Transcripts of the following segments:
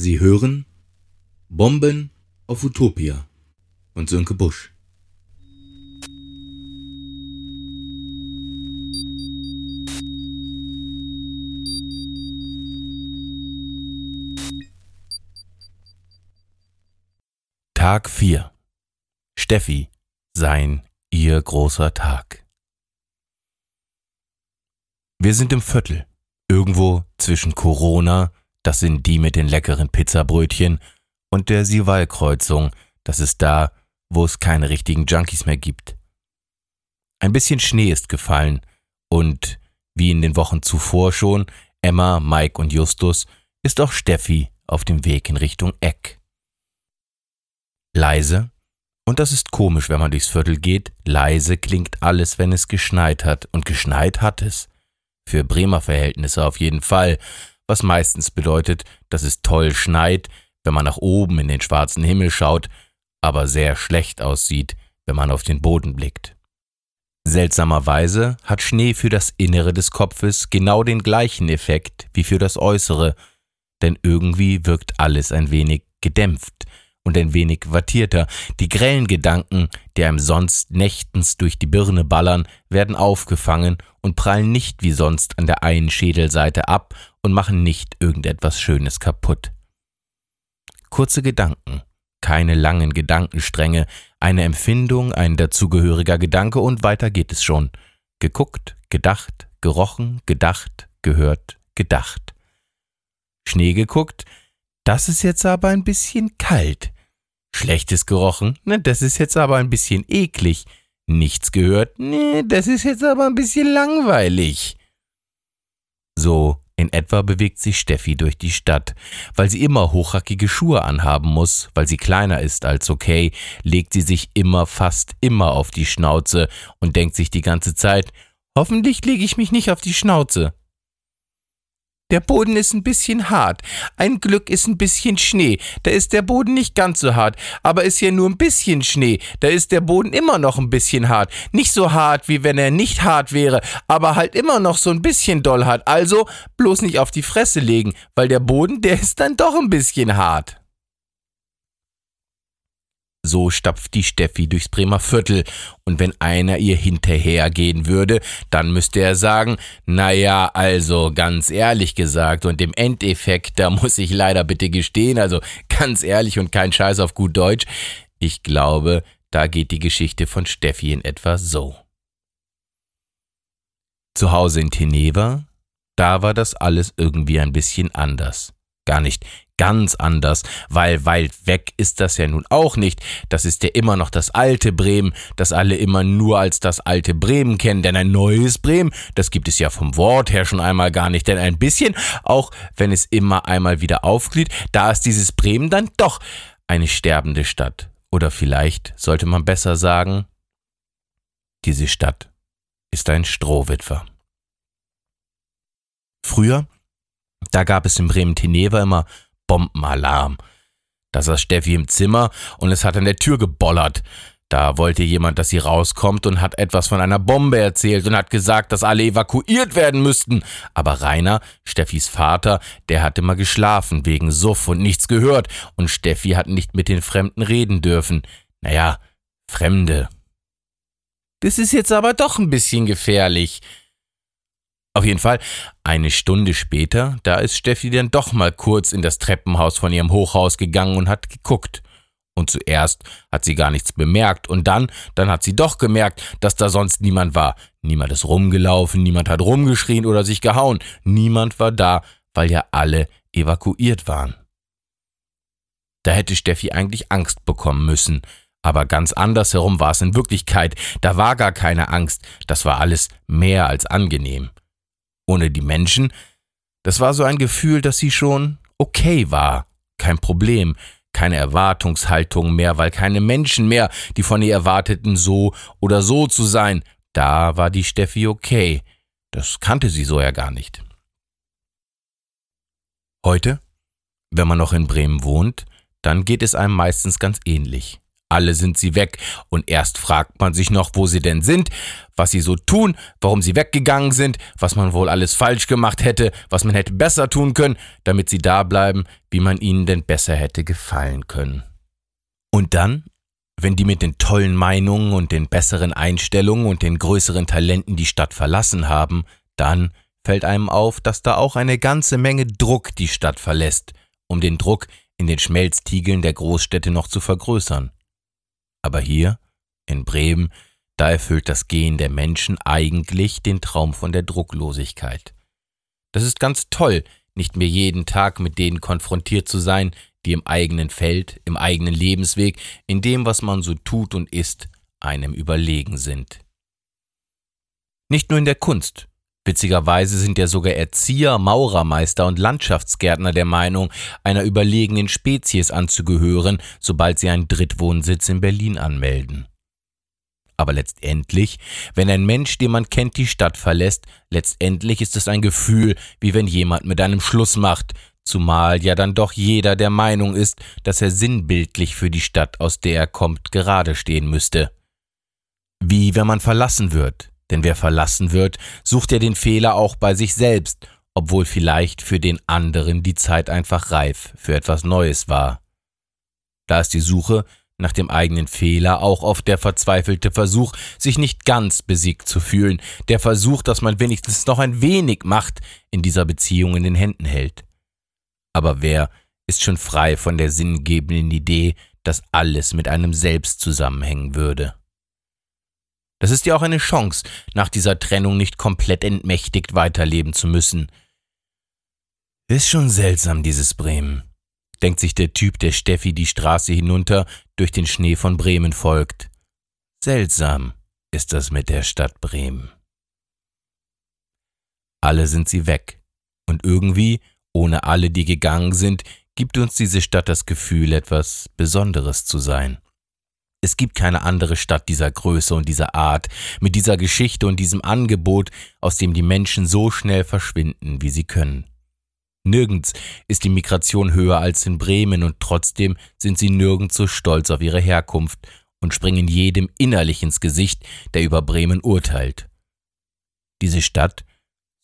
Sie hören Bomben auf Utopia von Sönke Busch. Tag 4 Steffi, sein, ihr großer Tag. Wir sind im Viertel, irgendwo zwischen Corona, das sind die mit den leckeren Pizzabrötchen, und der Sival-Kreuzung, das ist da, wo es keine richtigen Junkies mehr gibt. Ein bisschen Schnee ist gefallen und, wie in den Wochen zuvor schon, Emma, Mike und Justus, ist auch Steffi auf dem Weg in Richtung Eck. Leise, und das ist komisch, wenn man durchs Viertel geht, leise klingt alles, wenn es geschneit hat, und geschneit hat es. Für Bremer Verhältnisse auf jeden Fall, was meistens bedeutet, dass es toll schneit, wenn man nach oben in den schwarzen Himmel schaut, aber sehr schlecht aussieht, wenn man auf den Boden blickt. Seltsamerweise hat Schnee für das Innere des Kopfes genau den gleichen Effekt wie für das Äußere, denn irgendwie wirkt alles ein wenig gedämpft und ein wenig wattierter. Die grellen Gedanken, die einem sonst nächtens durch die Birne ballern, werden aufgefangen und prallen nicht wie sonst an der einen Schädelseite ab und machen nicht irgendetwas Schönes kaputt. Kurze Gedanken, keine langen Gedankenstränge, eine Empfindung, ein dazugehöriger Gedanke und weiter geht es schon. Geguckt, gedacht, gerochen, gedacht, gehört, gedacht. Schnee geguckt, das ist jetzt aber ein bisschen kalt. Schlechtes gerochen, ne, das ist jetzt aber ein bisschen eklig. Nichts gehört, ne, das ist jetzt aber ein bisschen langweilig. So in etwa bewegt sich Steffi durch die Stadt. Weil sie immer hochhackige Schuhe anhaben muss, weil sie kleiner ist als okay, legt sie sich immer fast immer auf die Schnauze und denkt sich die ganze Zeit, hoffentlich lege ich mich nicht auf die Schnauze. Der Boden ist ein bisschen hart. Ein Glück ist ein bisschen Schnee. Da ist der Boden nicht ganz so hart. Aber ist ja nur ein bisschen Schnee. Da ist der Boden immer noch ein bisschen hart. Nicht so hart, wie wenn er nicht hart wäre, aber halt immer noch so ein bisschen doll hart. Also bloß nicht auf die Fresse legen, weil der Boden, der ist dann doch ein bisschen hart. So stapft die Steffi durchs Bremer Viertel, und wenn einer ihr hinterhergehen würde, dann müsste er sagen, na ja, also ganz ehrlich gesagt, und im Endeffekt, da muss ich leider bitte gestehen, also ganz ehrlich und kein Scheiß auf gut Deutsch, ich glaube, da geht die Geschichte von Steffi in etwa so. Zu Hause in Teneva, da war das alles irgendwie ein bisschen anders. Gar nicht ganz anders, weil weit weg ist das ja nun auch nicht. Das ist ja immer noch das alte Bremen, das alle immer nur als das alte Bremen kennen, denn ein neues Bremen, das gibt es ja vom Wort her schon einmal gar nicht, denn ein bisschen, auch wenn es immer einmal wieder aufglieht, da ist dieses Bremen dann doch eine sterbende Stadt. Oder vielleicht sollte man besser sagen, diese Stadt ist ein Strohwitwer. Früher, da gab es in Bremen-Teneva immer Bombenalarm. Da saß Steffi im Zimmer und es hat an der Tür gebollert. Da wollte jemand, dass sie rauskommt und hat etwas von einer Bombe erzählt und hat gesagt, dass alle evakuiert werden müssten. Aber Rainer, Steffis Vater, der hatte mal geschlafen wegen Suff und nichts gehört und Steffi hat nicht mit den Fremden reden dürfen. Naja, Fremde. Das ist jetzt aber doch ein bisschen gefährlich. Auf jeden Fall, eine Stunde später, da ist Steffi dann doch mal kurz in das Treppenhaus von ihrem Hochhaus gegangen und hat geguckt. Und zuerst hat sie gar nichts bemerkt und dann, dann hat sie doch gemerkt, dass da sonst niemand war. Niemand ist rumgelaufen, niemand hat rumgeschrien oder sich gehauen. Niemand war da, weil ja alle evakuiert waren. Da hätte Steffi eigentlich Angst bekommen müssen. Aber ganz andersherum war es in Wirklichkeit. Da war gar keine Angst. Das war alles mehr als angenehm ohne die Menschen, das war so ein Gefühl, dass sie schon okay war, kein Problem, keine Erwartungshaltung mehr, weil keine Menschen mehr, die von ihr erwarteten, so oder so zu sein. Da war die Steffi okay. Das kannte sie so ja gar nicht. Heute, wenn man noch in Bremen wohnt, dann geht es einem meistens ganz ähnlich. Alle sind sie weg, und erst fragt man sich noch, wo sie denn sind, was sie so tun, warum sie weggegangen sind, was man wohl alles falsch gemacht hätte, was man hätte besser tun können, damit sie da bleiben, wie man ihnen denn besser hätte gefallen können. Und dann, wenn die mit den tollen Meinungen und den besseren Einstellungen und den größeren Talenten die Stadt verlassen haben, dann fällt einem auf, dass da auch eine ganze Menge Druck die Stadt verlässt, um den Druck in den Schmelztiegeln der Großstädte noch zu vergrößern. Aber hier, in Bremen, da erfüllt das Gehen der Menschen eigentlich den Traum von der Drucklosigkeit. Das ist ganz toll, nicht mehr jeden Tag mit denen konfrontiert zu sein, die im eigenen Feld, im eigenen Lebensweg, in dem, was man so tut und ist, einem überlegen sind. Nicht nur in der Kunst. Witzigerweise sind ja sogar Erzieher, Maurermeister und Landschaftsgärtner der Meinung, einer überlegenen Spezies anzugehören, sobald sie einen Drittwohnsitz in Berlin anmelden. Aber letztendlich, wenn ein Mensch, den man kennt, die Stadt verlässt, letztendlich ist es ein Gefühl, wie wenn jemand mit einem Schluss macht, zumal ja dann doch jeder der Meinung ist, dass er sinnbildlich für die Stadt, aus der er kommt, gerade stehen müsste. Wie wenn man verlassen wird, denn wer verlassen wird, sucht ja den Fehler auch bei sich selbst, obwohl vielleicht für den anderen die Zeit einfach reif für etwas Neues war. Da ist die Suche nach dem eigenen Fehler auch oft der verzweifelte Versuch, sich nicht ganz besiegt zu fühlen, der Versuch, dass man wenigstens noch ein wenig Macht in dieser Beziehung in den Händen hält. Aber wer ist schon frei von der sinngebenden Idee, dass alles mit einem selbst zusammenhängen würde? Das ist ja auch eine Chance, nach dieser Trennung nicht komplett entmächtigt weiterleben zu müssen. Ist schon seltsam, dieses Bremen, denkt sich der Typ, der Steffi die Straße hinunter durch den Schnee von Bremen folgt. Seltsam ist das mit der Stadt Bremen. Alle sind sie weg, und irgendwie, ohne alle, die gegangen sind, gibt uns diese Stadt das Gefühl, etwas Besonderes zu sein. Es gibt keine andere Stadt dieser Größe und dieser Art, mit dieser Geschichte und diesem Angebot, aus dem die Menschen so schnell verschwinden, wie sie können. Nirgends ist die Migration höher als in Bremen und trotzdem sind sie nirgends so stolz auf ihre Herkunft und springen jedem innerlich ins Gesicht, der über Bremen urteilt. Diese Stadt,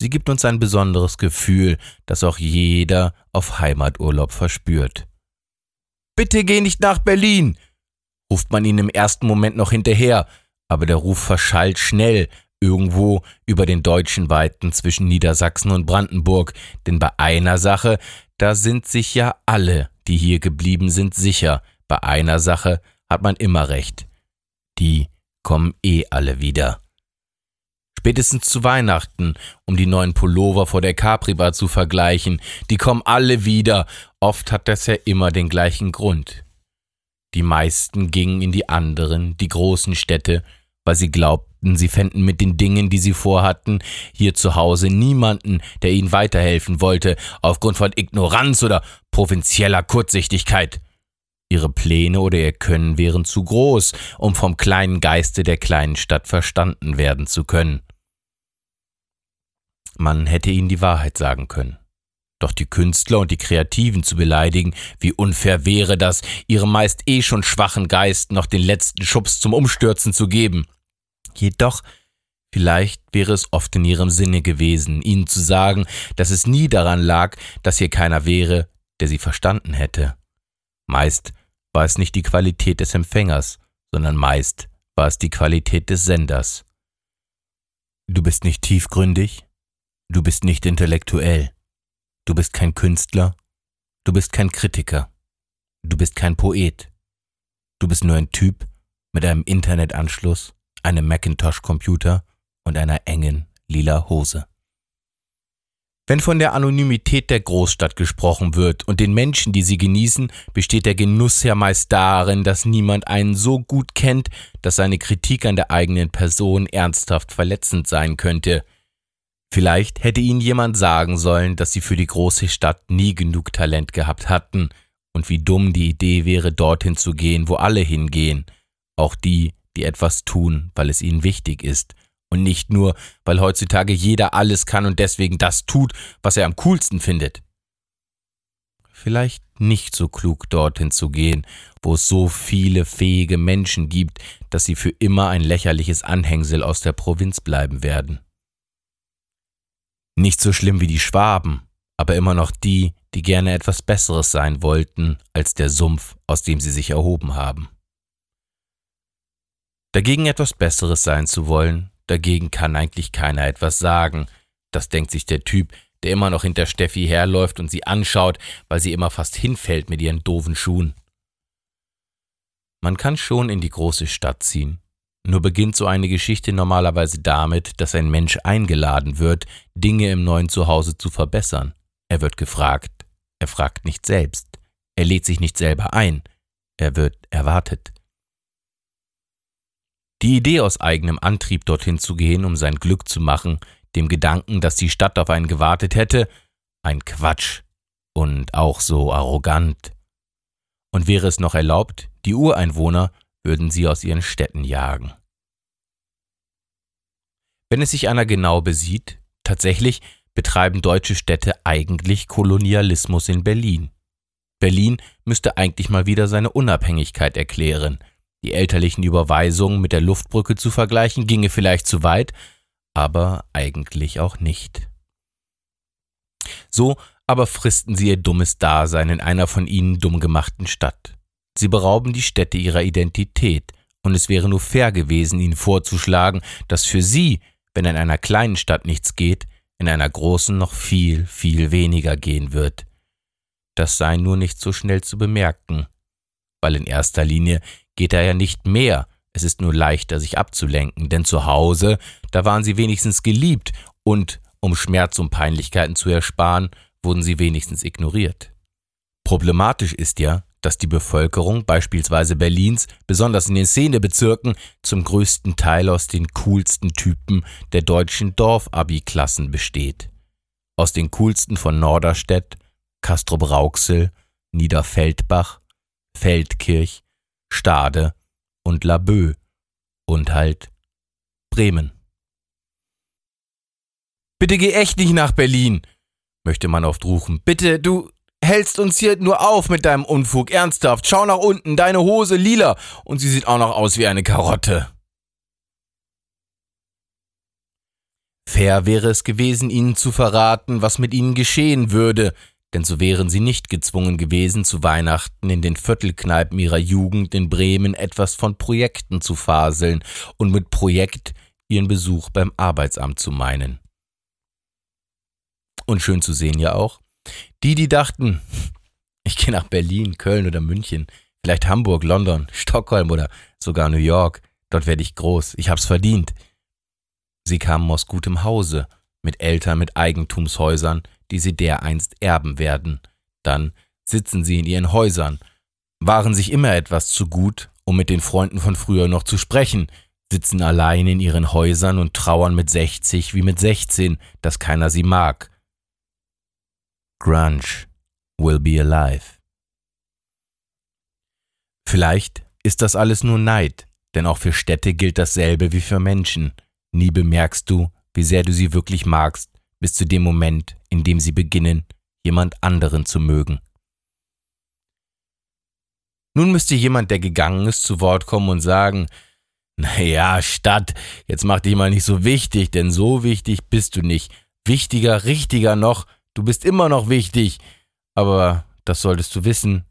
sie gibt uns ein besonderes Gefühl, das auch jeder auf Heimaturlaub verspürt. Bitte geh nicht nach Berlin, ruft man ihn im ersten Moment noch hinterher, aber der Ruf verschallt schnell irgendwo über den deutschen Weiten zwischen Niedersachsen und Brandenburg, denn bei einer Sache, da sind sich ja alle, die hier geblieben sind, sicher, bei einer Sache hat man immer recht. Die kommen eh alle wieder. Spätestens zu Weihnachten, um die neuen Pullover vor der Capri-Bar zu vergleichen, die kommen alle wieder, oft hat das ja immer den gleichen Grund. Die meisten gingen in die anderen, die großen Städte, weil sie glaubten, sie fänden mit den Dingen, die sie vorhatten, hier zu Hause niemanden, der ihnen weiterhelfen wollte, aufgrund von Ignoranz oder provinzieller Kurzsichtigkeit. Ihre Pläne oder ihr Können wären zu groß, um vom kleinen Geiste der kleinen Stadt verstanden werden zu können. Man hätte ihnen die Wahrheit sagen können. Doch die Künstler und die Kreativen zu beleidigen, wie unfair wäre das, ihrem meist eh schon schwachen Geist noch den letzten Schubs zum Umstürzen zu geben. Jedoch, vielleicht wäre es oft in ihrem Sinne gewesen, ihnen zu sagen, dass es nie daran lag, dass hier keiner wäre, der sie verstanden hätte. Meist war es nicht die Qualität des Empfängers, sondern meist war es die Qualität des Senders. Du bist nicht tiefgründig, du bist nicht intellektuell, Du bist kein Künstler, du bist kein Kritiker, du bist kein Poet. Du bist nur ein Typ mit einem Internetanschluss, einem Macintosh-Computer und einer engen lila Hose. Wenn von der Anonymität der Großstadt gesprochen wird und den Menschen, die sie genießen, besteht der Genuss ja meist darin, dass niemand einen so gut kennt, dass seine Kritik an der eigenen Person ernsthaft verletzend sein könnte. Vielleicht hätte ihnen jemand sagen sollen, dass sie für die große Stadt nie genug Talent gehabt hatten und wie dumm die Idee wäre, dorthin zu gehen, wo alle hingehen, auch die, die etwas tun, weil es ihnen wichtig ist und nicht nur, weil heutzutage jeder alles kann und deswegen das tut, was er am coolsten findet. vielleicht nicht so klug dorthin zu gehen, wo es so viele fähige Menschen gibt, dass sie für immer ein lächerliches Anhängsel aus der Provinz bleiben werden. Nicht so schlimm wie die Schwaben, aber immer noch die, die gerne etwas Besseres sein wollten als der Sumpf, aus dem sie sich erhoben haben. Dagegen etwas Besseres sein zu wollen, dagegen kann eigentlich keiner etwas sagen, das denkt sich der Typ, der immer noch hinter Steffi herläuft und sie anschaut, weil sie immer fast hinfällt mit ihren doofen Schuhen. Man kann schon in die große Stadt ziehen. Nur beginnt so eine Geschichte normalerweise damit, dass ein Mensch eingeladen wird, Dinge im neuen Zuhause zu verbessern. Er wird gefragt. Er fragt nicht selbst. Er lädt sich nicht selber ein. Er wird erwartet. Die Idee aus eigenem Antrieb dorthin zu gehen, um sein Glück zu machen, dem Gedanken, dass die Stadt auf einen gewartet hätte, ein Quatsch und auch so arrogant. Und wäre es noch erlaubt, die Ureinwohner würden sie aus ihren Städten jagen. Wenn es sich einer genau besieht, tatsächlich betreiben deutsche Städte eigentlich Kolonialismus in Berlin. Berlin müsste eigentlich mal wieder seine Unabhängigkeit erklären. Die elterlichen Überweisungen mit der Luftbrücke zu vergleichen, ginge vielleicht zu weit, aber eigentlich auch nicht. So aber fristen sie ihr dummes Dasein in einer von ihnen dumm gemachten Stadt. Sie berauben die Städte ihrer Identität, und es wäre nur fair gewesen, ihnen vorzuschlagen, dass für sie, wenn in einer kleinen Stadt nichts geht, in einer großen noch viel, viel weniger gehen wird. Das sei nur nicht so schnell zu bemerken, weil in erster Linie geht da ja nicht mehr, es ist nur leichter, sich abzulenken, denn zu Hause, da waren sie wenigstens geliebt und, um Schmerz und Peinlichkeiten zu ersparen, wurden sie wenigstens ignoriert. Problematisch ist ja, dass die Bevölkerung, beispielsweise Berlins, besonders in den Szenebezirken, zum größten Teil aus den coolsten Typen der deutschen Dorf-Abi-Klassen besteht. Aus den coolsten von Norderstedt, Castrop-Rauxel, Niederfeldbach, Feldkirch, Stade und Laboe und halt Bremen. Bitte geh echt nicht nach Berlin, möchte man oft rufen. Bitte, du hältst uns hier nur auf mit deinem Unfug, ernsthaft. Schau nach unten, deine Hose lila und sie sieht auch noch aus wie eine Karotte. Fair wäre es gewesen, ihnen zu verraten, was mit ihnen geschehen würde, denn so wären sie nicht gezwungen gewesen, zu Weihnachten in den Viertelkneipen ihrer Jugend in Bremen etwas von Projekten zu faseln und mit Projekt ihren Besuch beim Arbeitsamt zu meinen. Und schön zu sehen ja auch, die, die dachten, ich gehe nach Berlin, Köln oder München, vielleicht Hamburg, London, Stockholm oder sogar New York, dort werde ich groß, ich hab's verdient. Sie kamen aus gutem Hause, mit Eltern mit Eigentumshäusern, die sie dereinst erben werden. Dann sitzen sie in ihren Häusern, waren sich immer etwas zu gut, um mit den Freunden von früher noch zu sprechen, sitzen allein in ihren Häusern und trauern mit 60 wie mit 16, dass keiner sie mag. Grunge will be alive. Vielleicht ist das alles nur Neid, denn auch für Städte gilt dasselbe wie für Menschen. Nie bemerkst du, wie sehr du sie wirklich magst, bis zu dem Moment, in dem sie beginnen, jemand anderen zu mögen. Nun müsste jemand, der gegangen ist, zu Wort kommen und sagen, naja, Stadt, jetzt mach dich mal nicht so wichtig, denn so wichtig bist du nicht. Wichtiger, richtiger noch, du bist immer noch wichtig. Aber das solltest du wissen,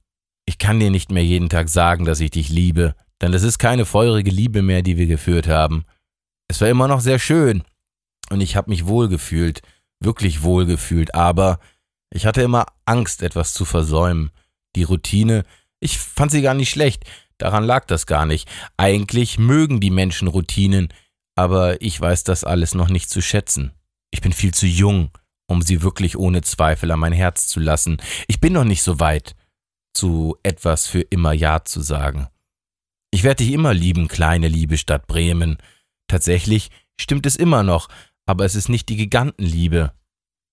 ich kann dir nicht mehr jeden Tag sagen, dass ich dich liebe, denn es ist keine feurige Liebe mehr, die wir geführt haben. Es war immer noch sehr schön, und ich habe mich wohlgefühlt, wirklich wohlgefühlt, aber ich hatte immer Angst, etwas zu versäumen. Die Routine, ich fand sie gar nicht schlecht, daran lag das gar nicht. Eigentlich mögen die Menschen Routinen, aber ich weiß das alles noch nicht zu schätzen. Ich bin viel zu jung, um sie wirklich ohne Zweifel an mein Herz zu lassen. Ich bin noch nicht so weit, zu etwas für immer Ja zu sagen. Ich werde dich immer lieben, kleine liebe Stadt Bremen. Tatsächlich stimmt es immer noch, aber es ist nicht die Gigantenliebe,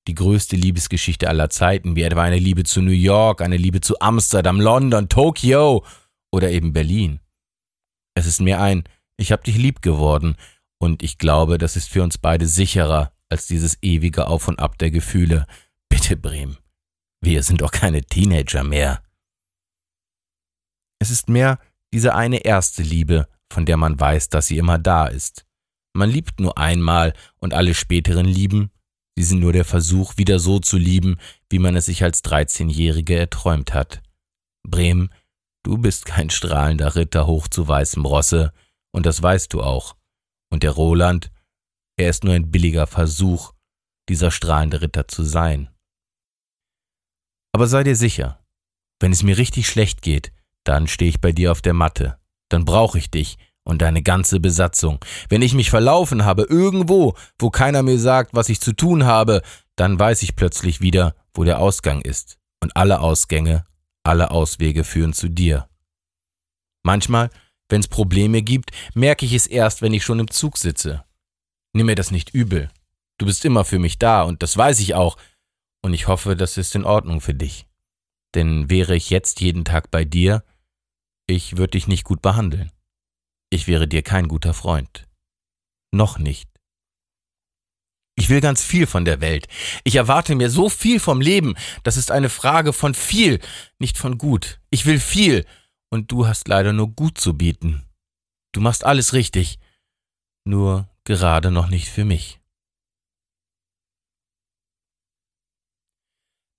die größte Liebesgeschichte aller Zeiten, wie etwa eine Liebe zu New York, eine Liebe zu Amsterdam, London, Tokio oder eben Berlin. Es ist mehr ein Ich hab dich lieb geworden, und ich glaube, das ist für uns beide sicherer als dieses ewige Auf und Ab der Gefühle. Bitte, Bremen, Wir sind doch keine Teenager mehr. Es ist mehr diese eine erste Liebe, von der man weiß, dass sie immer da ist. Man liebt nur einmal und alle späteren Lieben, sie sind nur der Versuch, wieder so zu lieben, wie man es sich als 13-Jährige erträumt hat. Bremen, du bist kein strahlender Ritter hoch zu weißem Rosse, und das weißt du auch. Und der Roland, er ist nur ein billiger Versuch, dieser strahlende Ritter zu sein. Aber sei dir sicher, wenn es mir richtig schlecht geht, dann stehe ich bei dir auf der Matte. Dann brauche ich dich und deine ganze Besatzung. Wenn ich mich verlaufen habe, irgendwo, wo keiner mir sagt, was ich zu tun habe, dann weiß ich plötzlich wieder, wo der Ausgang ist. Und alle Ausgänge, alle Auswege führen zu dir. Manchmal, wenn es Probleme gibt, merke ich es erst, wenn ich schon im Zug sitze. Nimm mir das nicht übel. Du bist immer für mich da und das weiß ich auch. Und ich hoffe, das ist in Ordnung für dich. Denn wäre ich jetzt jeden Tag bei dir, ich würde dich nicht gut behandeln. Ich wäre dir kein guter Freund. Noch nicht. Ich will ganz viel von der Welt. Ich erwarte mir so viel vom Leben. Das ist eine Frage von viel, nicht von gut. Ich will viel. Und du hast leider nur gut zu bieten. Du machst alles richtig. Nur gerade noch nicht für mich.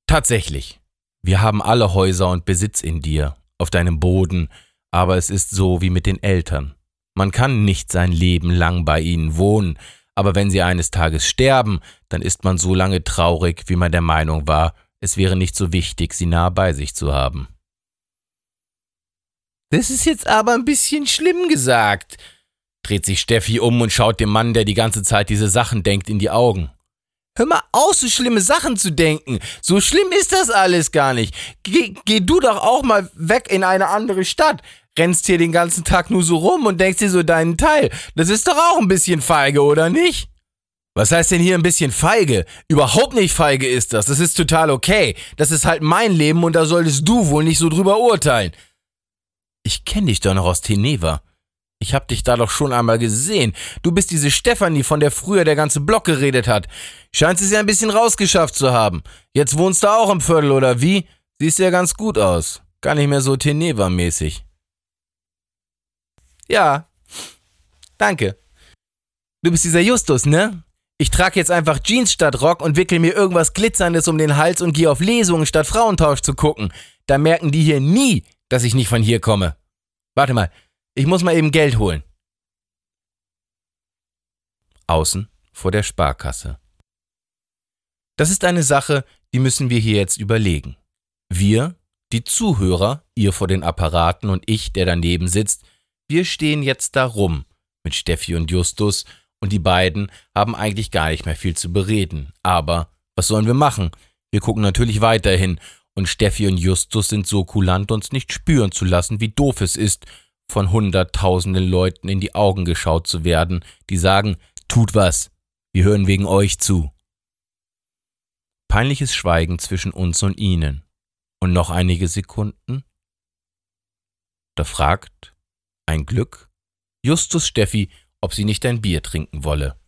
Tatsächlich. Wir haben alle Häuser und Besitz in dir, auf deinem Boden, aber es ist so wie mit den Eltern. Man kann nicht sein Leben lang bei ihnen wohnen, aber wenn sie eines Tages sterben, dann ist man so lange traurig, wie man der Meinung war, es wäre nicht so wichtig, sie nah bei sich zu haben. Das ist jetzt aber ein bisschen schlimm gesagt, dreht sich Steffi um und schaut dem Mann, der die ganze Zeit diese Sachen denkt, in die Augen. Hör mal auf, so schlimme Sachen zu denken. So schlimm ist das alles gar nicht. Geh, geh du doch auch mal weg in eine andere Stadt rennst hier den ganzen Tag nur so rum und denkst dir so deinen Teil. Das ist doch auch ein bisschen feige, oder nicht? Was heißt denn hier ein bisschen feige? Überhaupt nicht feige ist das. Das ist total okay. Das ist halt mein Leben und da solltest du wohl nicht so drüber urteilen. Ich kenn dich doch noch aus Teneva. Ich hab dich da doch schon einmal gesehen. Du bist diese Stefanie, von der früher der ganze Block geredet hat. Scheinst es ja ein bisschen rausgeschafft zu haben. Jetzt wohnst du auch im Viertel, oder wie? Siehst ja ganz gut aus. Gar nicht mehr so Teneva-mäßig. Ja. Danke. Du bist dieser Justus, ne? Ich trage jetzt einfach Jeans statt Rock und wickel mir irgendwas Glitzerndes um den Hals und gehe auf Lesungen statt Frauentausch zu gucken. Da merken die hier nie, dass ich nicht von hier komme. Warte mal, ich muss mal eben Geld holen. Außen vor der Sparkasse. Das ist eine Sache, die müssen wir hier jetzt überlegen. Wir, die Zuhörer, ihr vor den Apparaten und ich, der daneben sitzt, wir stehen jetzt da rum mit Steffi und Justus und die beiden haben eigentlich gar nicht mehr viel zu bereden. Aber was sollen wir machen? Wir gucken natürlich weiterhin und Steffi und Justus sind so kulant, uns nicht spüren zu lassen, wie doof es ist, von hunderttausenden Leuten in die Augen geschaut zu werden, die sagen, tut was, wir hören wegen euch zu. Peinliches Schweigen zwischen uns und ihnen. Und noch einige Sekunden. Da fragt ein Glück, Justus Steffi, ob sie nicht ein Bier trinken wolle.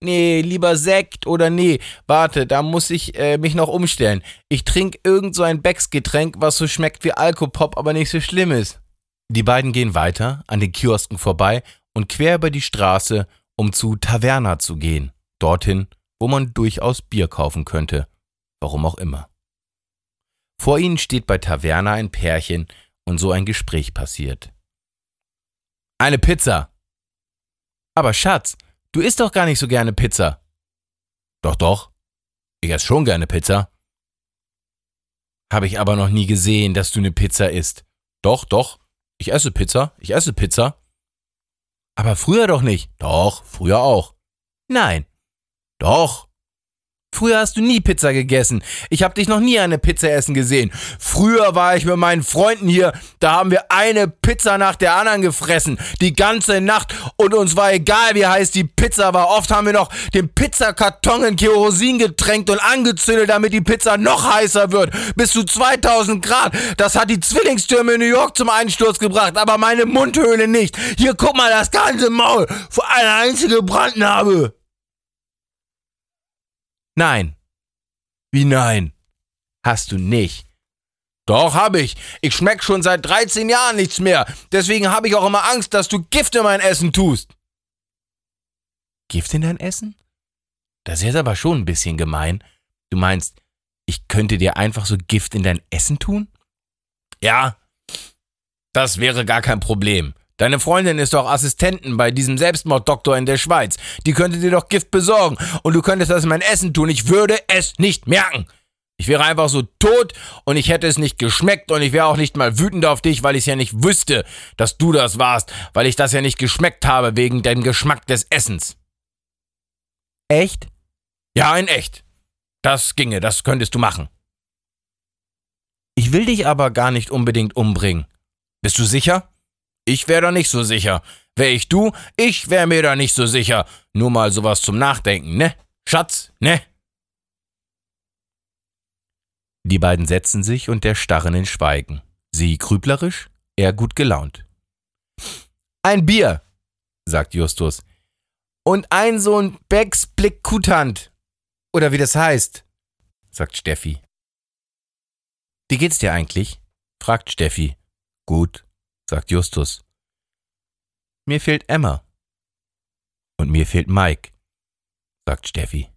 Nee, lieber Sekt oder nee, warte, da muss ich äh, mich noch umstellen. Ich trinke irgend so ein Becks-Getränk, was so schmeckt wie Alkopop, aber nicht so schlimm ist. Die beiden gehen weiter, an den Kiosken vorbei und quer über die Straße, um zu Taverna zu gehen. Dorthin, wo man durchaus Bier kaufen könnte. Warum auch immer. Vor ihnen steht bei Taverna ein Pärchen und so ein Gespräch passiert. Eine Pizza. Aber Schatz, du isst doch gar nicht so gerne Pizza. Doch, doch. Ich esse schon gerne Pizza. Habe ich aber noch nie gesehen, dass du eine Pizza isst. Doch, doch. Ich esse Pizza. Ich esse Pizza. Aber früher doch nicht. Doch, früher auch. Nein. Doch. Früher hast du nie Pizza gegessen. Ich habe dich noch nie eine Pizza essen gesehen. Früher war ich mit meinen Freunden hier, da haben wir eine Pizza nach der anderen gefressen, die ganze Nacht und uns war egal, wie heiß die Pizza war. Oft haben wir noch den Pizzakarton in Kerosin getränkt und angezündet, damit die Pizza noch heißer wird. Bis zu 2000 Grad. Das hat die Zwillingstürme in New York zum Einsturz gebracht, aber meine Mundhöhle nicht. Hier guck mal das ganze Maul für eine einzige Brandnarbe. Nein. Wie nein? Hast du nicht. Doch, hab ich. Ich schmeck schon seit 13 Jahren nichts mehr. Deswegen habe ich auch immer Angst, dass du Gift in mein Essen tust. Gift in dein Essen? Das ist jetzt aber schon ein bisschen gemein. Du meinst, ich könnte dir einfach so Gift in dein Essen tun? Ja, das wäre gar kein Problem. Deine Freundin ist doch Assistentin bei diesem Selbstmorddoktor in der Schweiz. Die könnte dir doch Gift besorgen und du könntest das in mein Essen tun. Ich würde es nicht merken. Ich wäre einfach so tot und ich hätte es nicht geschmeckt und ich wäre auch nicht mal wütend auf dich, weil ich es ja nicht wüsste, dass du das warst, weil ich das ja nicht geschmeckt habe wegen dem Geschmack des Essens. Echt? Ja, in echt. Das ginge, das könntest du machen. Ich will dich aber gar nicht unbedingt umbringen. Bist du sicher? Ich wäre da nicht so sicher. Wär ich du, ich wär mir da nicht so sicher. Nur mal sowas zum Nachdenken, ne? Schatz, ne? Die beiden setzen sich und der starren in Schweigen. Sie grüblerisch, er gut gelaunt. Ein Bier, sagt Justus. Und ein so ein Becks Blick Kutant. Oder wie das heißt, sagt Steffi. Wie geht's dir eigentlich? fragt Steffi. Gut, sagt Justus. Mir fehlt Emma. Und mir fehlt Mike, sagt Steffi.